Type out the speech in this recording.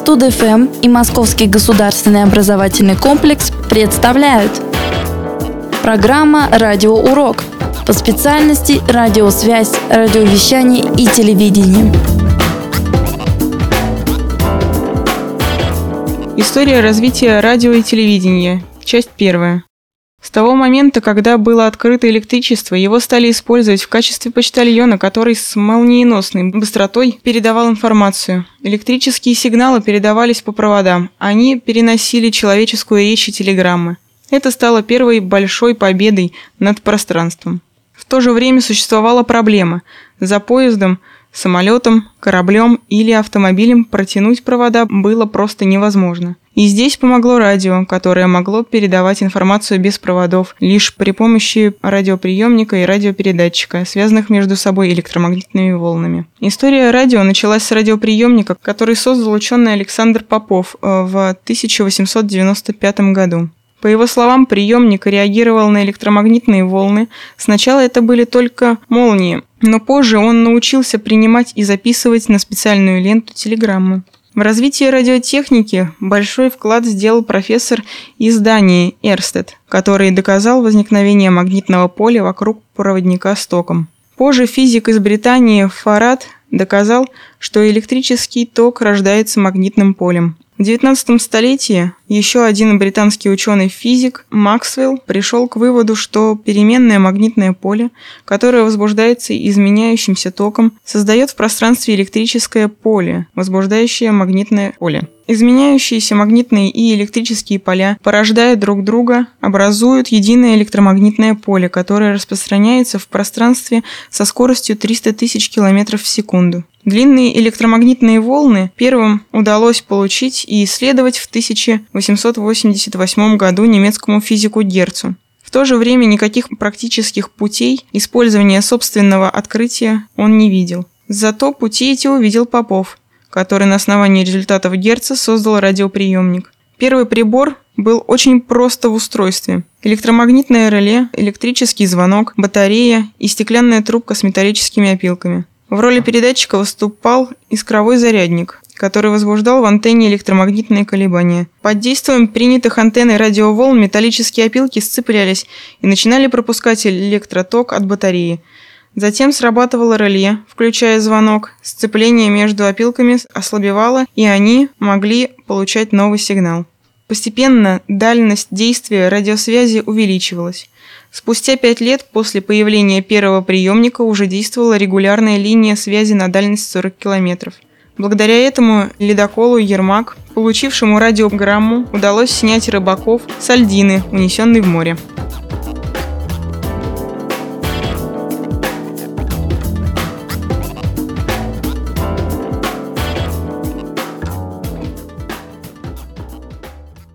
Студ-ФМ и Московский государственный образовательный комплекс представляют Программа «Радиоурок» по специальности радиосвязь, радиовещание и телевидение. История развития радио и телевидения. Часть первая. С того момента, когда было открыто электричество, его стали использовать в качестве почтальона, который с молниеносной быстротой передавал информацию. Электрические сигналы передавались по проводам. Они переносили человеческую речь и телеграммы. Это стало первой большой победой над пространством. В то же время существовала проблема. За поездом, самолетом, кораблем или автомобилем протянуть провода было просто невозможно. И здесь помогло радио, которое могло передавать информацию без проводов, лишь при помощи радиоприемника и радиопередатчика, связанных между собой электромагнитными волнами. История радио началась с радиоприемника, который создал ученый Александр Попов э, в 1895 году. По его словам, приемник реагировал на электромагнитные волны. Сначала это были только молнии, но позже он научился принимать и записывать на специальную ленту телеграммы. В развитии радиотехники большой вклад сделал профессор из Дании Эрстед, который доказал возникновение магнитного поля вокруг проводника с током. Позже физик из Британии Фарад доказал, что электрический ток рождается магнитным полем. В XIX столетии еще один британский ученый-физик Максвелл пришел к выводу, что переменное магнитное поле, которое возбуждается изменяющимся током, создает в пространстве электрическое поле, возбуждающее магнитное поле. Изменяющиеся магнитные и электрические поля, порождая друг друга, образуют единое электромагнитное поле, которое распространяется в пространстве со скоростью 300 тысяч километров в секунду. Длинные электромагнитные волны первым удалось получить и исследовать в 1888 году немецкому физику Герцу. В то же время никаких практических путей использования собственного открытия он не видел. Зато пути эти увидел Попов, который на основании результатов Герца создал радиоприемник. Первый прибор был очень просто в устройстве. Электромагнитное реле, электрический звонок, батарея и стеклянная трубка с металлическими опилками. В роли передатчика выступал искровой зарядник, который возбуждал в антенне электромагнитные колебания. Под действием принятых антенн и радиоволн металлические опилки сцеплялись и начинали пропускать электроток от батареи. Затем срабатывало реле, включая звонок, сцепление между опилками ослабевало, и они могли получать новый сигнал. Постепенно дальность действия радиосвязи увеличивалась. Спустя пять лет после появления первого приемника уже действовала регулярная линия связи на дальность 40 километров. Благодаря этому ледоколу «Ермак», получившему радиограмму, удалось снять рыбаков с Альдины, унесенной в море.